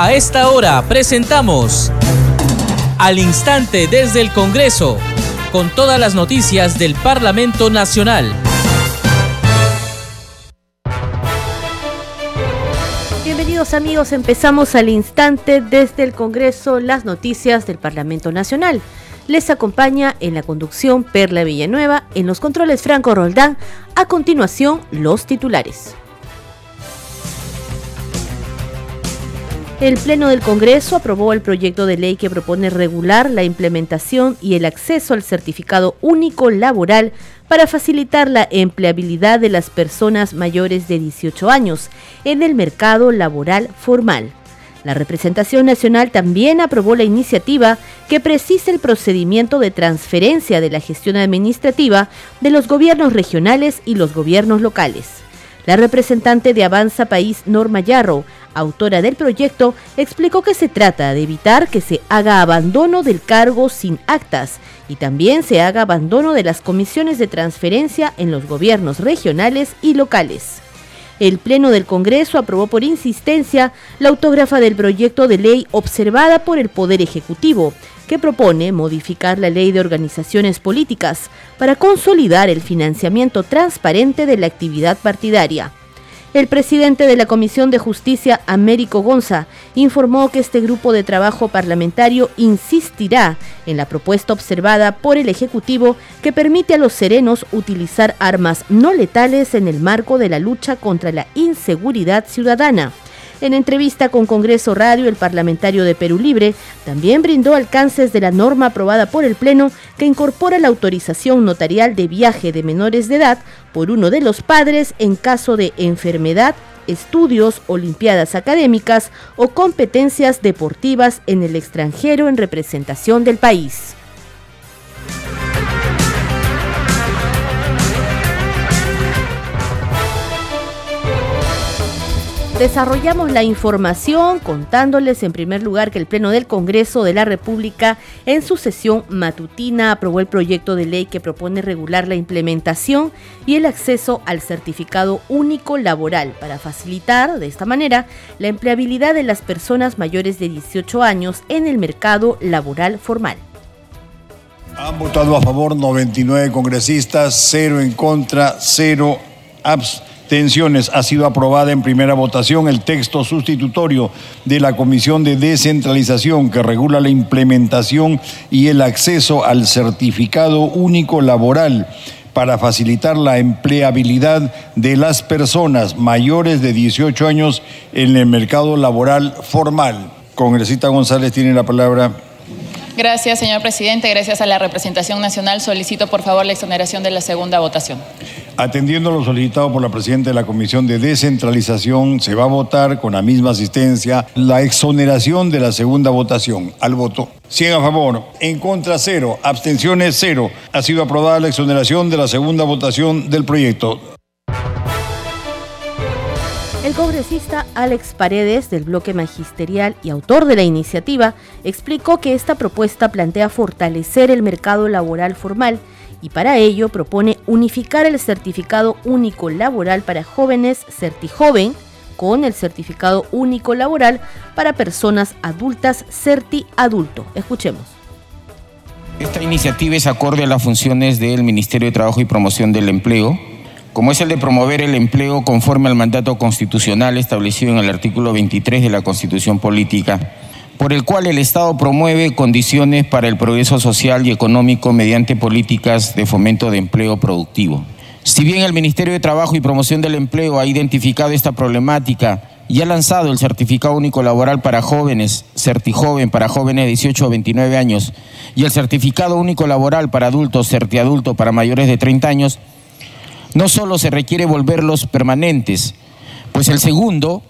A esta hora presentamos Al Instante desde el Congreso, con todas las noticias del Parlamento Nacional. Bienvenidos amigos, empezamos al instante desde el Congreso las noticias del Parlamento Nacional. Les acompaña en la conducción Perla Villanueva, en los controles Franco Roldán. A continuación, los titulares. El Pleno del Congreso aprobó el proyecto de ley que propone regular la implementación y el acceso al certificado único laboral para facilitar la empleabilidad de las personas mayores de 18 años en el mercado laboral formal. La representación nacional también aprobó la iniciativa que precisa el procedimiento de transferencia de la gestión administrativa de los gobiernos regionales y los gobiernos locales. La representante de Avanza País, Norma Yarro, autora del proyecto, explicó que se trata de evitar que se haga abandono del cargo sin actas y también se haga abandono de las comisiones de transferencia en los gobiernos regionales y locales. El Pleno del Congreso aprobó por insistencia la autógrafa del proyecto de ley observada por el Poder Ejecutivo, que propone modificar la ley de organizaciones políticas para consolidar el financiamiento transparente de la actividad partidaria. El presidente de la Comisión de Justicia, Américo Gonza, informó que este grupo de trabajo parlamentario insistirá en la propuesta observada por el Ejecutivo que permite a los serenos utilizar armas no letales en el marco de la lucha contra la inseguridad ciudadana. En entrevista con Congreso Radio, el parlamentario de Perú Libre también brindó alcances de la norma aprobada por el Pleno que incorpora la autorización notarial de viaje de menores de edad por uno de los padres en caso de enfermedad, estudios, olimpiadas académicas o competencias deportivas en el extranjero en representación del país. Desarrollamos la información contándoles en primer lugar que el Pleno del Congreso de la República en su sesión matutina aprobó el proyecto de ley que propone regular la implementación y el acceso al certificado único laboral para facilitar de esta manera la empleabilidad de las personas mayores de 18 años en el mercado laboral formal. Han votado a favor 99 congresistas, 0 en contra, 0 abstenciones Tensiones. Ha sido aprobada en primera votación el texto sustitutorio de la Comisión de Descentralización que regula la implementación y el acceso al certificado único laboral para facilitar la empleabilidad de las personas mayores de 18 años en el mercado laboral formal. Congresista González tiene la palabra. Gracias, señor presidente. Gracias a la representación nacional. Solicito, por favor, la exoneración de la segunda votación. Atendiendo lo solicitado por la presidenta de la Comisión de Descentralización, se va a votar con la misma asistencia la exoneración de la segunda votación. Al voto. 100 a favor, en contra cero, abstenciones cero. Ha sido aprobada la exoneración de la segunda votación del proyecto. El congresista Alex Paredes, del bloque magisterial y autor de la iniciativa, explicó que esta propuesta plantea fortalecer el mercado laboral formal y para ello propone unificar el certificado único laboral para jóvenes CertiJoven con el certificado único laboral para personas adultas Certi Adulto. Escuchemos. Esta iniciativa es acorde a las funciones del Ministerio de Trabajo y Promoción del Empleo, como es el de promover el empleo conforme al mandato constitucional establecido en el artículo 23 de la Constitución Política por el cual el Estado promueve condiciones para el progreso social y económico mediante políticas de fomento de empleo productivo. Si bien el Ministerio de Trabajo y Promoción del Empleo ha identificado esta problemática y ha lanzado el Certificado Único Laboral para Jóvenes, Certijoven para jóvenes de 18 a 29 años, y el Certificado Único Laboral para adultos, Certiadulto para mayores de 30 años, no solo se requiere volverlos permanentes, pues el segundo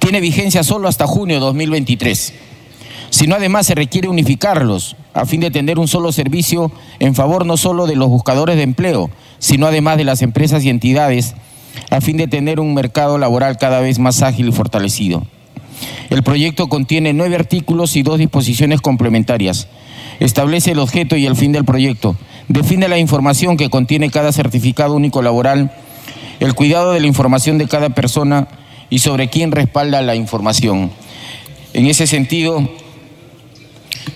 tiene vigencia solo hasta junio de 2023, sino además se requiere unificarlos a fin de tener un solo servicio en favor no solo de los buscadores de empleo, sino además de las empresas y entidades, a fin de tener un mercado laboral cada vez más ágil y fortalecido. El proyecto contiene nueve artículos y dos disposiciones complementarias. Establece el objeto y el fin del proyecto. Define la información que contiene cada certificado único laboral, el cuidado de la información de cada persona, y sobre quién respalda la información. En ese sentido,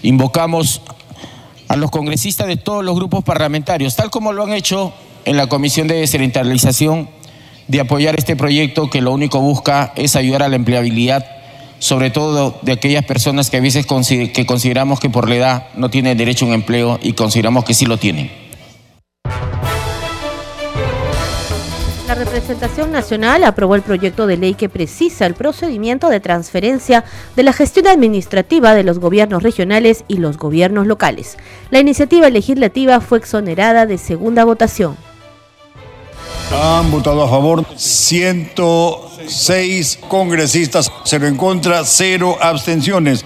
invocamos a los congresistas de todos los grupos parlamentarios, tal como lo han hecho en la Comisión de Descentralización, de apoyar este proyecto que lo único busca es ayudar a la empleabilidad, sobre todo de aquellas personas que a veces que consideramos que por la edad no tienen derecho a un empleo y consideramos que sí lo tienen. La representación nacional aprobó el proyecto de ley que precisa el procedimiento de transferencia de la gestión administrativa de los gobiernos regionales y los gobiernos locales. La iniciativa legislativa fue exonerada de segunda votación. Han votado a favor 106 congresistas, cero en contra, cero abstenciones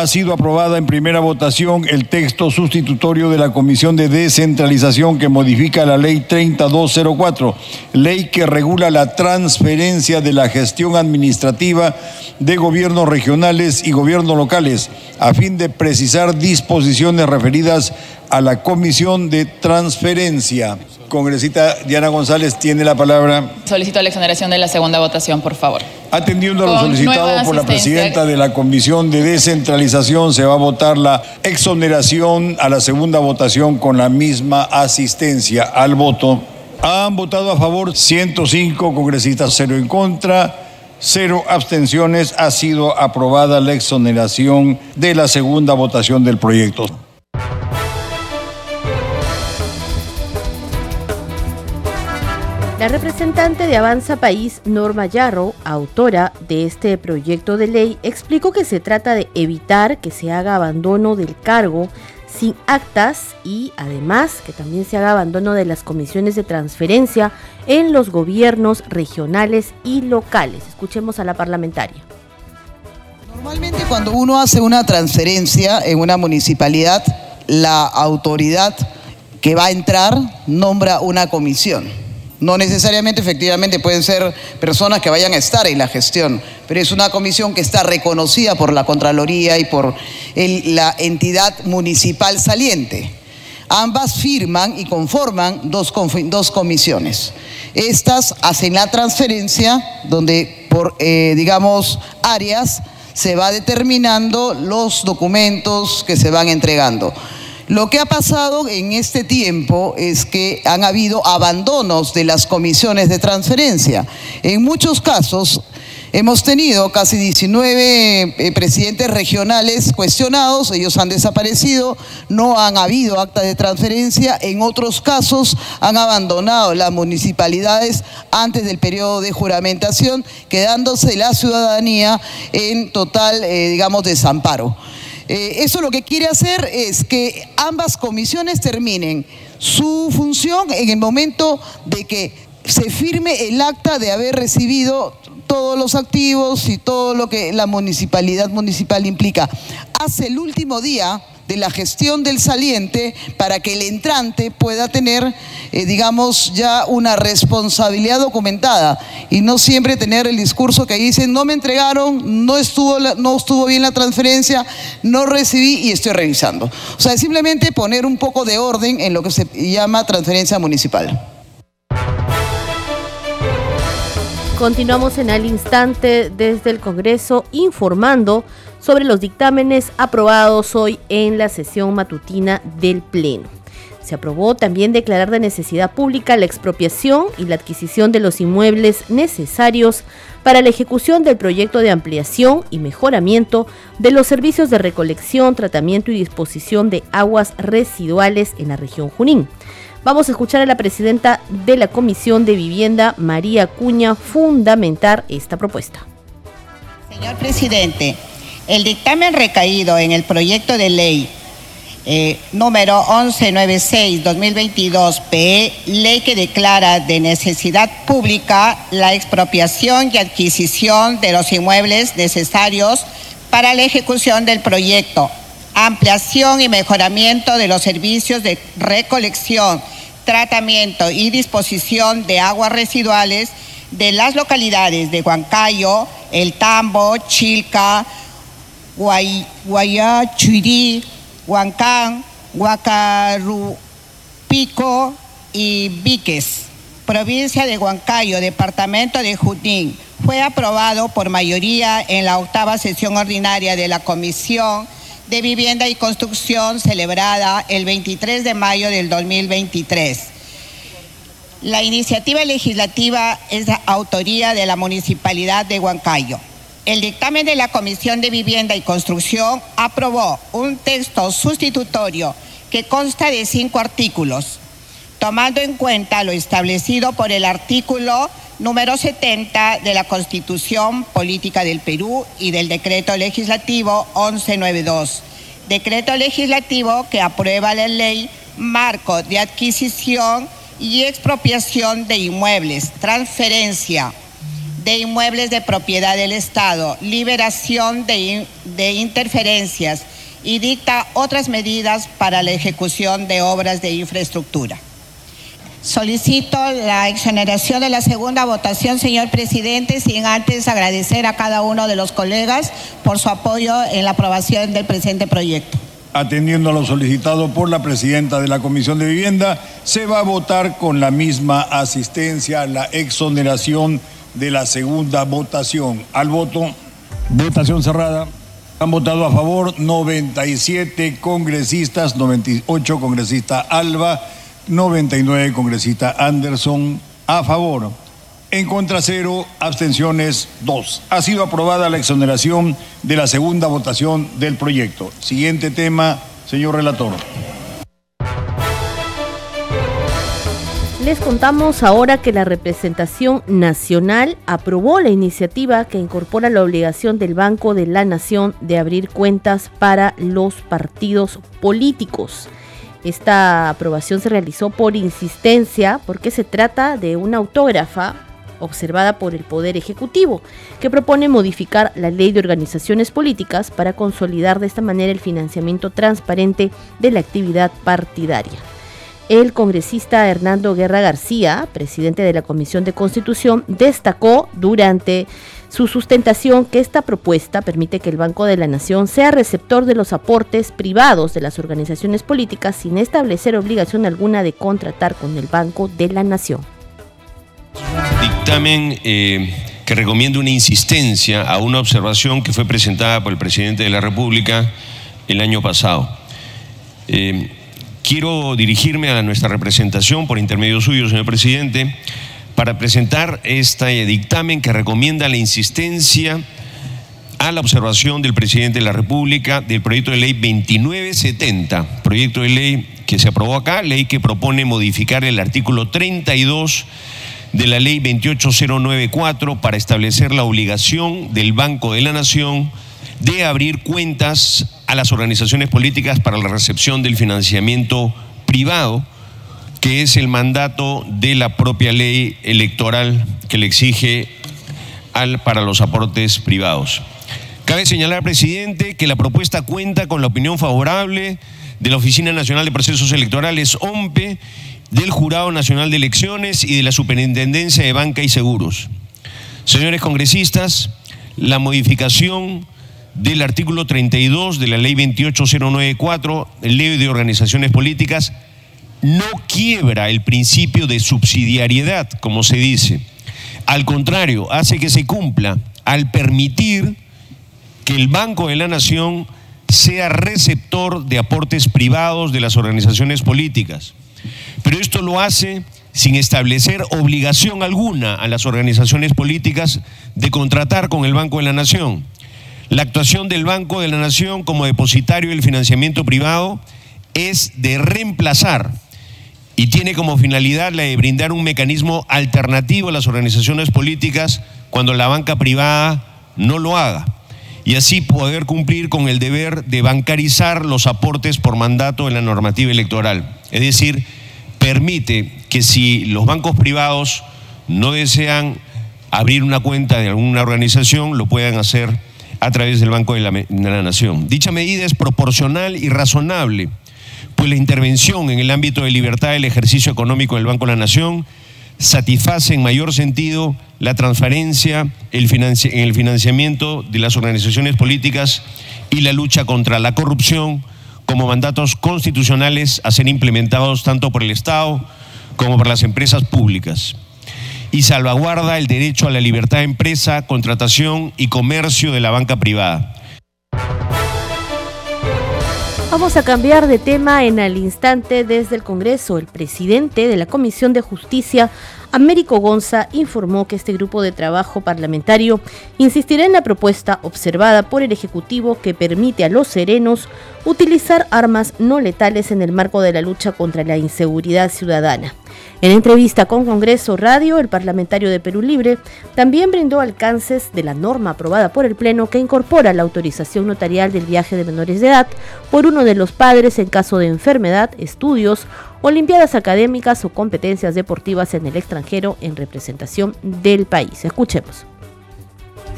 ha sido aprobada en primera votación el texto sustitutorio de la Comisión de Descentralización que modifica la Ley 3204, ley que regula la transferencia de la gestión administrativa de gobiernos regionales y gobiernos locales, a fin de precisar disposiciones referidas a la Comisión de Transferencia. Congresita Diana González tiene la palabra. Solicito la exoneración de la segunda votación, por favor. Atendiendo a lo solicitado por la presidenta de la Comisión de Descentralización, se va a votar la exoneración a la segunda votación con la misma asistencia al voto. Han votado a favor 105 congresistas, cero en contra, cero abstenciones. Ha sido aprobada la exoneración de la segunda votación del proyecto. La representante de Avanza País, Norma Yarro, autora de este proyecto de ley, explicó que se trata de evitar que se haga abandono del cargo sin actas y además que también se haga abandono de las comisiones de transferencia en los gobiernos regionales y locales. Escuchemos a la parlamentaria. Normalmente cuando uno hace una transferencia en una municipalidad, la autoridad que va a entrar nombra una comisión no necesariamente, efectivamente, pueden ser personas que vayan a estar en la gestión, pero es una comisión que está reconocida por la Contraloría y por la entidad municipal saliente. Ambas firman y conforman dos, comisiones. Estas hacen la transferencia donde por, eh, digamos, áreas se va determinando los documentos que se van entregando. Lo que ha pasado en este tiempo es que han habido abandonos de las comisiones de transferencia. En muchos casos hemos tenido casi 19 eh, presidentes regionales cuestionados, ellos han desaparecido, no han habido acta de transferencia, en otros casos han abandonado las municipalidades antes del periodo de juramentación, quedándose la ciudadanía en total, eh, digamos, desamparo. Eh, eso lo que quiere hacer es que ambas comisiones terminen su función en el momento de que se firme el acta de haber recibido todos los activos y todo lo que la municipalidad municipal implica. Hace el último día de la gestión del saliente para que el entrante pueda tener, eh, digamos, ya una responsabilidad documentada y no siempre tener el discurso que dicen, no me entregaron, no estuvo, no estuvo bien la transferencia, no recibí y estoy revisando. O sea, simplemente poner un poco de orden en lo que se llama transferencia municipal. Continuamos en el instante desde el Congreso informando sobre los dictámenes aprobados hoy en la sesión matutina del Pleno. Se aprobó también declarar de necesidad pública la expropiación y la adquisición de los inmuebles necesarios para la ejecución del proyecto de ampliación y mejoramiento de los servicios de recolección, tratamiento y disposición de aguas residuales en la región Junín. Vamos a escuchar a la presidenta de la Comisión de Vivienda, María Cuña, fundamentar esta propuesta. Señor presidente, el dictamen recaído en el proyecto de ley eh, número 1196-2022-PE, ley que declara de necesidad pública la expropiación y adquisición de los inmuebles necesarios para la ejecución del proyecto, ampliación y mejoramiento de los servicios de recolección tratamiento y disposición de aguas residuales de las localidades de Huancayo, El Tambo, Chilca, Guayachurí, Huancán, Huacarupico y Víquez, provincia de Huancayo, departamento de Junín, fue aprobado por mayoría en la octava sesión ordinaria de la Comisión de Vivienda y Construcción celebrada el 23 de mayo del 2023. La iniciativa legislativa es autoría de la Municipalidad de Huancayo. El dictamen de la Comisión de Vivienda y Construcción aprobó un texto sustitutorio que consta de cinco artículos, tomando en cuenta lo establecido por el artículo número 70 de la Constitución Política del Perú y del Decreto Legislativo 1192. Decreto legislativo que aprueba la ley marco de adquisición y expropiación de inmuebles, transferencia de inmuebles de propiedad del Estado, liberación de, de interferencias y dicta otras medidas para la ejecución de obras de infraestructura. Solicito la exoneración de la segunda votación, señor presidente, sin antes agradecer a cada uno de los colegas por su apoyo en la aprobación del presente proyecto. Atendiendo a lo solicitado por la presidenta de la Comisión de Vivienda, se va a votar con la misma asistencia la exoneración de la segunda votación. Al voto, votación cerrada. Han votado a favor 97 congresistas, 98 congresista Alba, 99 congresista Anderson a favor. En contra cero, abstenciones dos. Ha sido aprobada la exoneración de la segunda votación del proyecto. Siguiente tema, señor relator. Les contamos ahora que la representación nacional aprobó la iniciativa que incorpora la obligación del Banco de la Nación de abrir cuentas para los partidos políticos. Esta aprobación se realizó por insistencia porque se trata de una autógrafa observada por el Poder Ejecutivo, que propone modificar la ley de organizaciones políticas para consolidar de esta manera el financiamiento transparente de la actividad partidaria. El congresista Hernando Guerra García, presidente de la Comisión de Constitución, destacó durante su sustentación que esta propuesta permite que el Banco de la Nación sea receptor de los aportes privados de las organizaciones políticas sin establecer obligación alguna de contratar con el Banco de la Nación. Dictamen eh, que recomienda una insistencia a una observación que fue presentada por el presidente de la República el año pasado. Eh, quiero dirigirme a nuestra representación por intermedio suyo, señor presidente para presentar este dictamen que recomienda la insistencia a la observación del presidente de la República del proyecto de ley 2970, proyecto de ley que se aprobó acá, ley que propone modificar el artículo 32 de la ley 28094 para establecer la obligación del Banco de la Nación de abrir cuentas a las organizaciones políticas para la recepción del financiamiento privado que es el mandato de la propia ley electoral que le exige al, para los aportes privados. Cabe señalar, presidente, que la propuesta cuenta con la opinión favorable de la Oficina Nacional de Procesos Electorales, OMPE, del Jurado Nacional de Elecciones y de la Superintendencia de Banca y Seguros. Señores congresistas, la modificación del artículo 32 de la Ley 28094, Ley de Organizaciones Políticas, no quiebra el principio de subsidiariedad, como se dice. Al contrario, hace que se cumpla al permitir que el Banco de la Nación sea receptor de aportes privados de las organizaciones políticas. Pero esto lo hace sin establecer obligación alguna a las organizaciones políticas de contratar con el Banco de la Nación. La actuación del Banco de la Nación como depositario del financiamiento privado es de reemplazar y tiene como finalidad la de brindar un mecanismo alternativo a las organizaciones políticas cuando la banca privada no lo haga y así poder cumplir con el deber de bancarizar los aportes por mandato en la normativa electoral. Es decir, permite que si los bancos privados no desean abrir una cuenta de alguna organización, lo puedan hacer a través del Banco de la, de la Nación. Dicha medida es proporcional y razonable pues la intervención en el ámbito de libertad del ejercicio económico del Banco de la Nación satisface en mayor sentido la transparencia en el financiamiento de las organizaciones políticas y la lucha contra la corrupción como mandatos constitucionales a ser implementados tanto por el Estado como por las empresas públicas. y salvaguarda el derecho a la libertad de empresa, contratación y comercio de la banca privada. Vamos a cambiar de tema en el instante desde el Congreso. El presidente de la Comisión de Justicia, Américo Gonza, informó que este grupo de trabajo parlamentario insistirá en la propuesta observada por el Ejecutivo que permite a los serenos utilizar armas no letales en el marco de la lucha contra la inseguridad ciudadana. En entrevista con Congreso Radio, el parlamentario de Perú Libre también brindó alcances de la norma aprobada por el Pleno que incorpora la autorización notarial del viaje de menores de edad por uno de los padres en caso de enfermedad, estudios, olimpiadas académicas o competencias deportivas en el extranjero en representación del país. Escuchemos.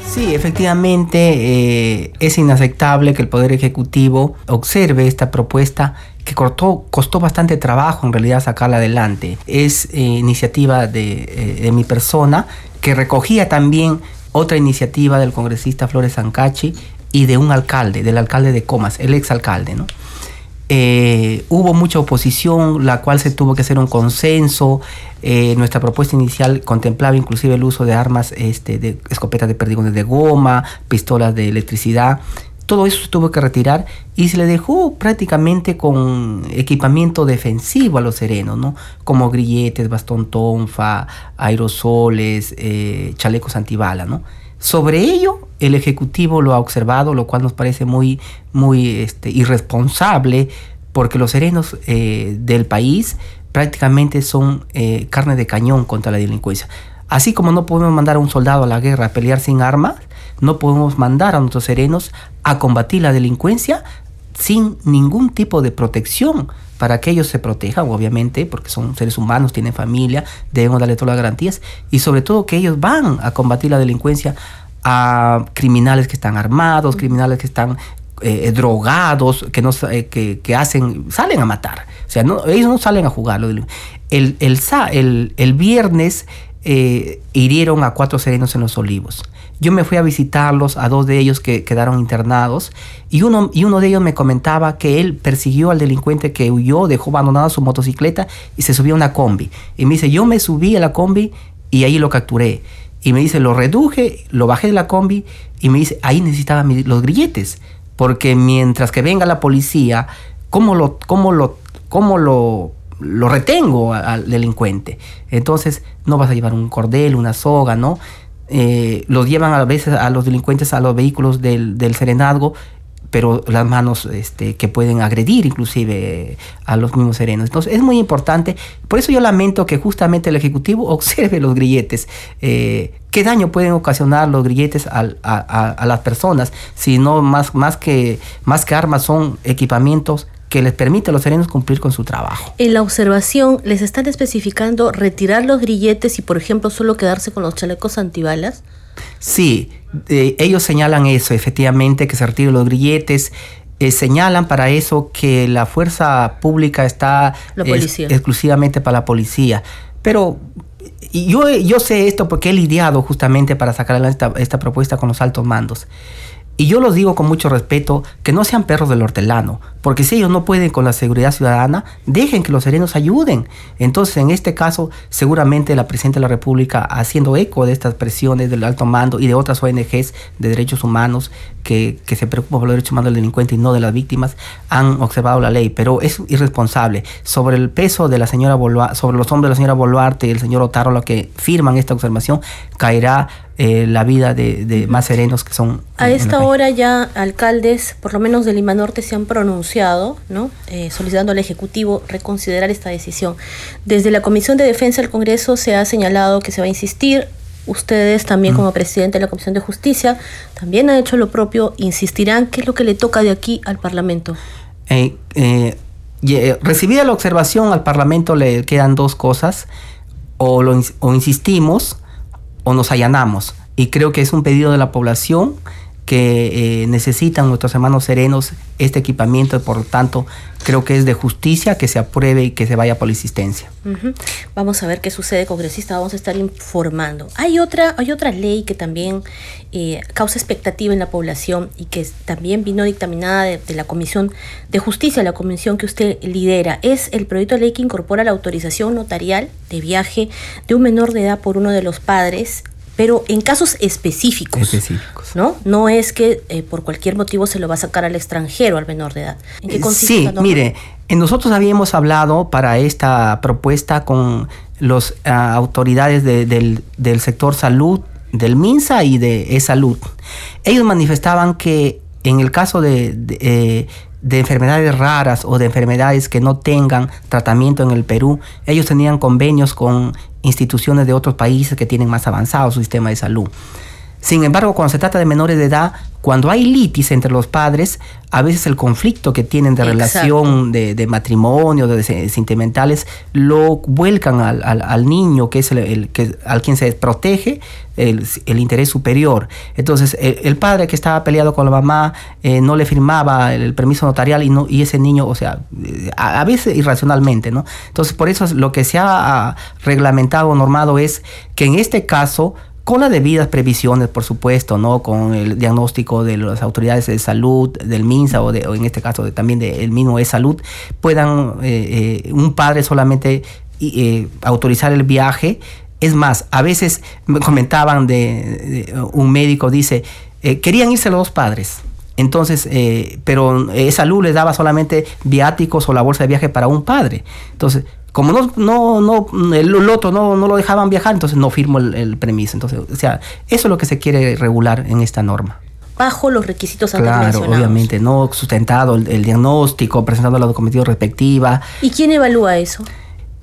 Sí, efectivamente eh, es inaceptable que el Poder Ejecutivo observe esta propuesta que costó, costó bastante trabajo en realidad sacarla adelante. Es eh, iniciativa eh, de, mi persona que recogía también otra iniciativa del congresista Flores Sancachi y de un alcalde, del alcalde de Comas, el exalcalde, ¿no? Eh, hubo mucha oposición, la cual se tuvo que hacer un consenso. nuestra propuesta inicial contemplaba inclusive el uso de armas, este, de escopetas de perdigones de goma, pistolas de electricidad. Todo eso se tuvo que retirar y se le dejó prácticamente con equipamiento defensivo a los serenos, ¿no? Como grilletes, bastón tonfa, aerosoles, eh, chalecos antibala, ¿no? Sobre ello, el Ejecutivo lo ha observado, lo cual nos parece muy, muy este, irresponsable, porque los serenos eh, del país prácticamente son eh, carne de cañón contra la delincuencia. Así como no podemos mandar a un soldado a la guerra a pelear sin armas, no podemos mandar a nuestros serenos a combatir la delincuencia sin ningún tipo de protección para que ellos se protejan, obviamente, porque son seres humanos, tienen familia, debemos darle todas las garantías y sobre todo que ellos van a combatir la delincuencia a criminales que están armados, criminales que están eh, drogados, que, no, eh, que, hacen, salen a matar. O sea, no, ellos no salen a jugar. El, el, el, viernes eh, hirieron a cuatro serenos en los olivos. Yo me fui a visitarlos, a dos de ellos que quedaron internados, y uno, y uno de ellos me comentaba que él persiguió al delincuente que huyó, dejó abandonada su motocicleta y se subió a una combi. Y me dice, yo me subí a la combi y ahí lo capturé. Y me dice, lo reduje, lo bajé de la combi y me dice, ahí necesitaba los grilletes, porque mientras que venga la policía, ¿cómo lo, cómo lo, cómo lo, lo retengo al delincuente? Entonces, no vas a llevar un cordel, una soga, ¿no? eh, los llevan a veces a los delincuentes a los vehículos del, del serenazgo, pero las manos este, que pueden agredir inclusive a los mismos serenos. Entonces es muy importante, por eso yo lamento que justamente el Ejecutivo observe los grilletes. Eh, ¿Qué daño pueden ocasionar los grilletes a, a, a, las personas si no más, más, que, más que armas son equipamientos que les permite a los serenos cumplir con su trabajo. En la observación, ¿les están especificando retirar los grilletes y, por ejemplo, solo quedarse con los chalecos antibalas? Sí, eh, ellos señalan eso, efectivamente, que se retiren los grilletes. Eh, señalan para eso que la fuerza pública está exclusivamente para la policía. Pero yo, yo sé esto porque he lidiado justamente para sacar esta, esta propuesta con los altos mandos. Y yo los digo con mucho respeto que no sean perros del hortelano, porque si ellos no pueden con la seguridad ciudadana, dejen que los serenos ayuden. Entonces, en este caso, seguramente la Presidenta de la República, haciendo eco de estas presiones del alto mando y de otras ONGs de derechos humanos que, se preocupan por los derechos humanos del delincuente y no de las víctimas, han observado la ley, pero es irresponsable. Sobre el peso de la señora Boluarte, sobre los hombros de la señora Boluarte y el señor Otaro, lo que firman esta observación, caerá eh, la vida de, más serenos que son. A esta hora ya alcaldes, por lo menos de Lima Norte, se han pronunciado, ¿no? Eh, solicitando al Ejecutivo reconsiderar esta decisión. Desde la Comisión de Defensa del Congreso se ha señalado que se va a insistir. Ustedes también como presidente de la Comisión de Justicia también han hecho lo propio. ¿Insistirán? ¿Qué es lo que le toca de aquí al Parlamento? Eh, recibida la observación, al Parlamento le quedan dos cosas. O, lo, o insistimos o nos allanamos. Y creo que es un pedido de la población que eh, necesitan nuestros hermanos serenos este equipamiento por lo tanto creo que es de justicia que se apruebe y que se vaya por insistencia. Vamos a ver qué sucede, congresista, vamos a estar informando. Hay otra, hay otra ley que también eh, causa expectativa en la población y que también vino dictaminada de, de, la Comisión de Justicia, la comisión que usted lidera. Es el proyecto de ley que incorpora la autorización notarial de viaje de un menor de edad por uno de los padres pero en casos específicos. Específicos. ¿No? No es que eh, por cualquier motivo se lo va a sacar al extranjero, al menor de edad. ¿En qué consiste? Sí, mire, nosotros habíamos hablado para esta propuesta con las uh, autoridades de, del, del, sector salud, del MINSA y de E-Salud. Ellos manifestaban que en el caso de, de, eh, de enfermedades raras o de enfermedades que no tengan tratamiento en el Perú, ellos tenían convenios con instituciones de otros países que tienen más avanzado su sistema de salud. Sin embargo, cuando se trata de menores de edad, cuando hay litis entre los padres, a veces el conflicto que tienen de relación de, matrimonio, de, sentimentales, lo vuelcan al, niño, que es el, que, al quien se protege el, interés superior. Entonces, el, padre que estaba peleado con la mamá eh, no le firmaba el, permiso notarial y, no, y ese niño, o sea, a, a, veces irracionalmente, ¿no? Entonces, por eso lo que se ha reglamentado normado es que en este caso con las debidas previsiones, por supuesto, ¿no? Con el diagnóstico de las autoridades de salud, del MINSA o, de, en este caso también del mismo de salud, puedan eh, eh, un padre solamente eh, autorizar el viaje. Es más, a veces me comentaban de, un médico, dice, querían irse los dos padres. Entonces, pero salud les daba solamente viáticos o la bolsa de viaje para un padre. Entonces, como no, no, no, el, otro no, no lo dejaban viajar, entonces no firmo el, el, permiso. Entonces, o sea, eso es lo que se quiere regular en esta norma. Bajo los requisitos Claro, obviamente, no sustentado el, el, diagnóstico, presentando la documentación respectiva. ¿Y quién evalúa eso?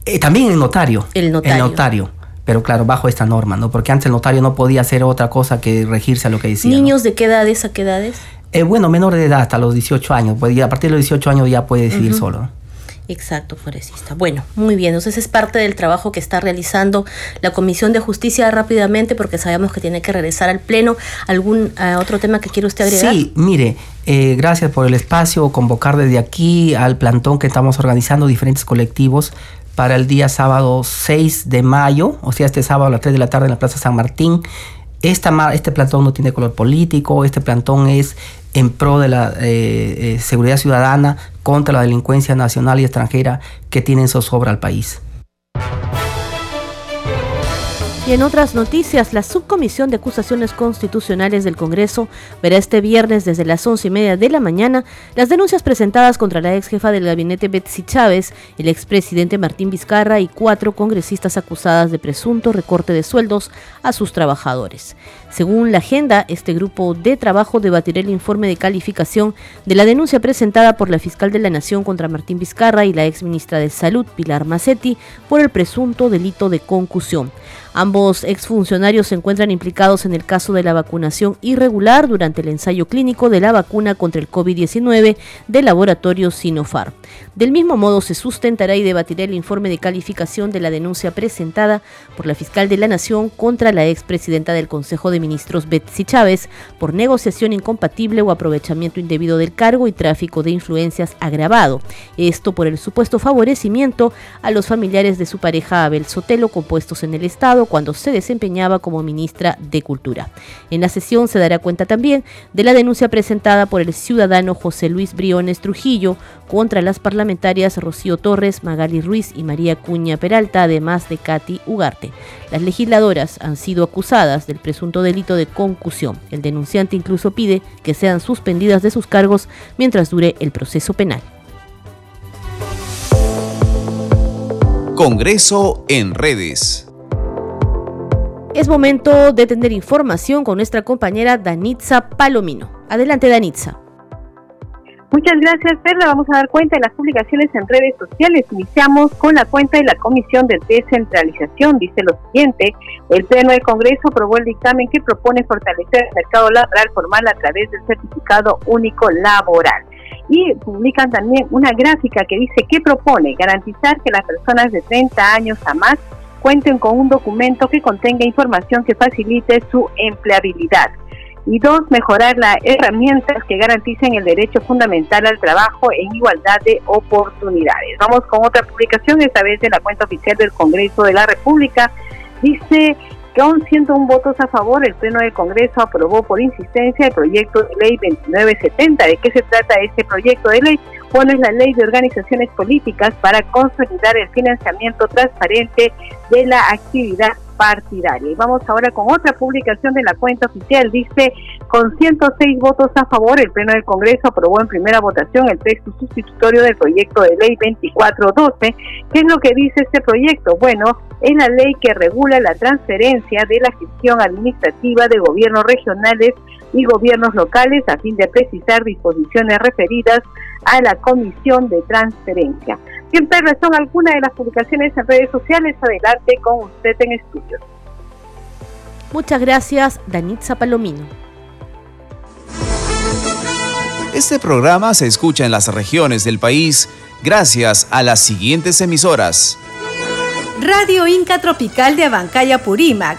Eh, también el notario. El notario. El notario pero claro, bajo esta norma, ¿no? Porque antes el notario no podía hacer otra cosa que regirse a lo que decía. ¿Niños ¿no? de qué edades a qué edades? Eh, bueno, menor de edad, hasta los 18 años. Pues a partir de los 18 años ya puede decidir uh -huh. solo. Exacto, Florecista. Bueno, muy bien. Entonces es parte del trabajo que está realizando la Comisión de Justicia rápidamente porque sabemos que tiene que regresar al Pleno. ¿Algún uh, otro tema que quiere usted agregar? Sí, mire, eh, gracias por el espacio, convocar desde aquí al plantón que estamos organizando diferentes colectivos para el día sábado 6 de mayo, o sea, este sábado a las 3 de la tarde en la Plaza San Martín. Esta, este plantón no tiene color político, este plantón es en pro de la eh, eh, seguridad ciudadana contra la delincuencia nacional y extranjera que tienen zozobra al país. Y en otras noticias, la Subcomisión de Acusaciones Constitucionales del Congreso verá este viernes desde las once y media de la mañana las denuncias presentadas contra la ex jefa del gabinete Betsy Chávez, el expresidente Martín Vizcarra y cuatro congresistas acusadas de presunto recorte de sueldos a sus trabajadores. Según la agenda, este grupo de trabajo debatirá el informe de calificación de la denuncia presentada por la fiscal de la Nación contra Martín Vizcarra y la ex ministra de Salud, Pilar Macetti, por el presunto delito de concusión. Ambos exfuncionarios se encuentran implicados en el caso de la vacunación irregular durante el ensayo clínico de la vacuna contra el COVID-19 del laboratorio Sinopharm. Del mismo modo, se sustentará y debatirá el informe de calificación de la denuncia presentada por la fiscal de la Nación contra la expresidenta del Consejo de Ministros Betsy Chávez por negociación incompatible o aprovechamiento indebido del cargo y tráfico de influencias agravado. Esto por el supuesto favorecimiento a los familiares de su pareja Abel Sotelo compuestos en el Estado cuando se desempeñaba como ministra de Cultura. En la sesión se dará cuenta también de la denuncia presentada por el ciudadano José Luis Briones Trujillo contra las parlamentarias Rocío Torres, Magali Ruiz y María Cuña Peralta, además de Katy Ugarte. Las legisladoras han sido acusadas del presunto delito de concusión. El denunciante incluso pide que sean suspendidas de sus cargos mientras dure el proceso penal. Congreso en redes. Es momento de tener información con nuestra compañera Danitza Palomino. Adelante, Danitza. Muchas gracias, Perla. Vamos a dar cuenta de las publicaciones en redes sociales. Iniciamos con la cuenta de la Comisión de Descentralización. Dice lo siguiente, el Pleno del Congreso aprobó el dictamen que propone fortalecer el mercado laboral formal a través del certificado único laboral. Y publican también una gráfica que dice que propone garantizar que las personas de 30 años a más cuenten con un documento que contenga información que facilite su empleabilidad. Y dos, mejorar las herramientas que garanticen el derecho fundamental al trabajo en igualdad de oportunidades. Vamos con otra publicación, esta vez de la cuenta oficial del Congreso de la República. Dice con 101 votos a favor, el Pleno del Congreso aprobó por insistencia el proyecto de ley 2970. ¿De qué se trata este proyecto de ley? Bueno, es la ley de organizaciones políticas para consolidar el financiamiento transparente de la actividad partidaria. Y vamos ahora con otra publicación de la cuenta oficial. Dice, con 106 votos a favor, el Pleno del Congreso aprobó en primera votación el texto sustitutorio del proyecto de ley 2412. ¿Qué es lo que dice este proyecto? Bueno, es la ley que regula la transferencia de la gestión administrativa de gobiernos regionales y gobiernos locales a fin de precisar disposiciones referidas a la Comisión de Transferencia. Siempre son algunas de las publicaciones en redes sociales. Adelante con usted en estudios. Muchas gracias, Danitza Palomino. Este programa se escucha en las regiones del país gracias a las siguientes emisoras. Radio Inca Tropical de Abancaya Purímac,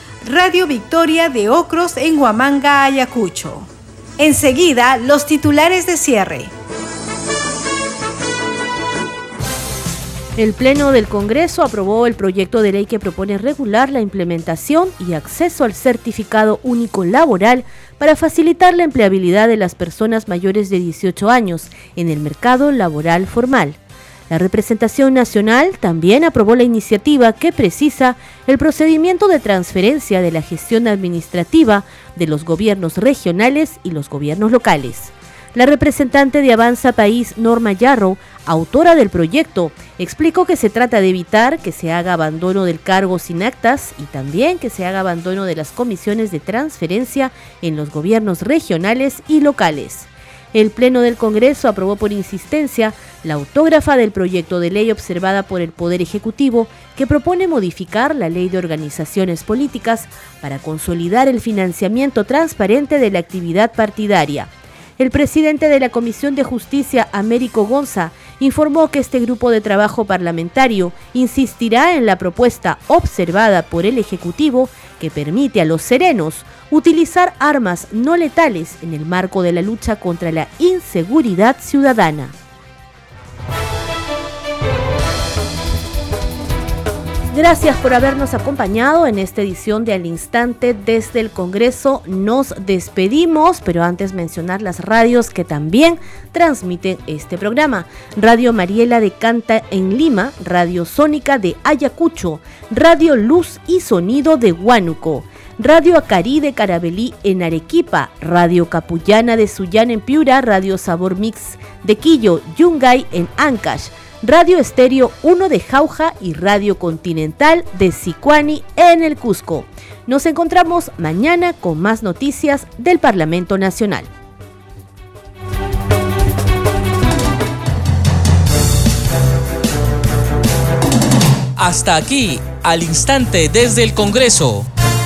Radio Victoria de Ocros en Huamanga, Ayacucho. Enseguida, los titulares de cierre. El Pleno del Congreso aprobó el proyecto de ley que propone regular la implementación y acceso al certificado único laboral para facilitar la empleabilidad de las personas mayores de 18 años en el mercado laboral formal. La representación nacional también aprobó la iniciativa que precisa el procedimiento de transferencia de la gestión administrativa de los gobiernos regionales y los gobiernos locales. La representante de Avanza País, Norma Yarro, autora del proyecto, explicó que se trata de evitar que se haga abandono del cargo sin actas y también que se haga abandono de las comisiones de transferencia en los gobiernos regionales y locales. El Pleno del Congreso aprobó por insistencia la autógrafa del proyecto de ley observada por el Poder Ejecutivo que propone modificar la ley de organizaciones políticas para consolidar el financiamiento transparente de la actividad partidaria. El presidente de la Comisión de Justicia, Américo Gonza, informó que este grupo de trabajo parlamentario insistirá en la propuesta observada por el Ejecutivo que permite a los serenos utilizar armas no letales en el marco de la lucha contra la inseguridad ciudadana. Gracias por habernos acompañado en esta edición de Al Instante desde el Congreso. Nos despedimos, pero antes mencionar las radios que también transmiten este programa. Radio Mariela de Canta en Lima, Radio Sónica de Ayacucho, Radio Luz y Sonido de Huánuco. Radio Acari de Carabelí en Arequipa, Radio Capullana de Suyán en Piura, Radio Sabor Mix de Quillo, Yungay en Ancash, Radio Estéreo 1 de Jauja y Radio Continental de Sicuani en el Cusco. Nos encontramos mañana con más noticias del Parlamento Nacional. Hasta aquí, al instante desde el Congreso,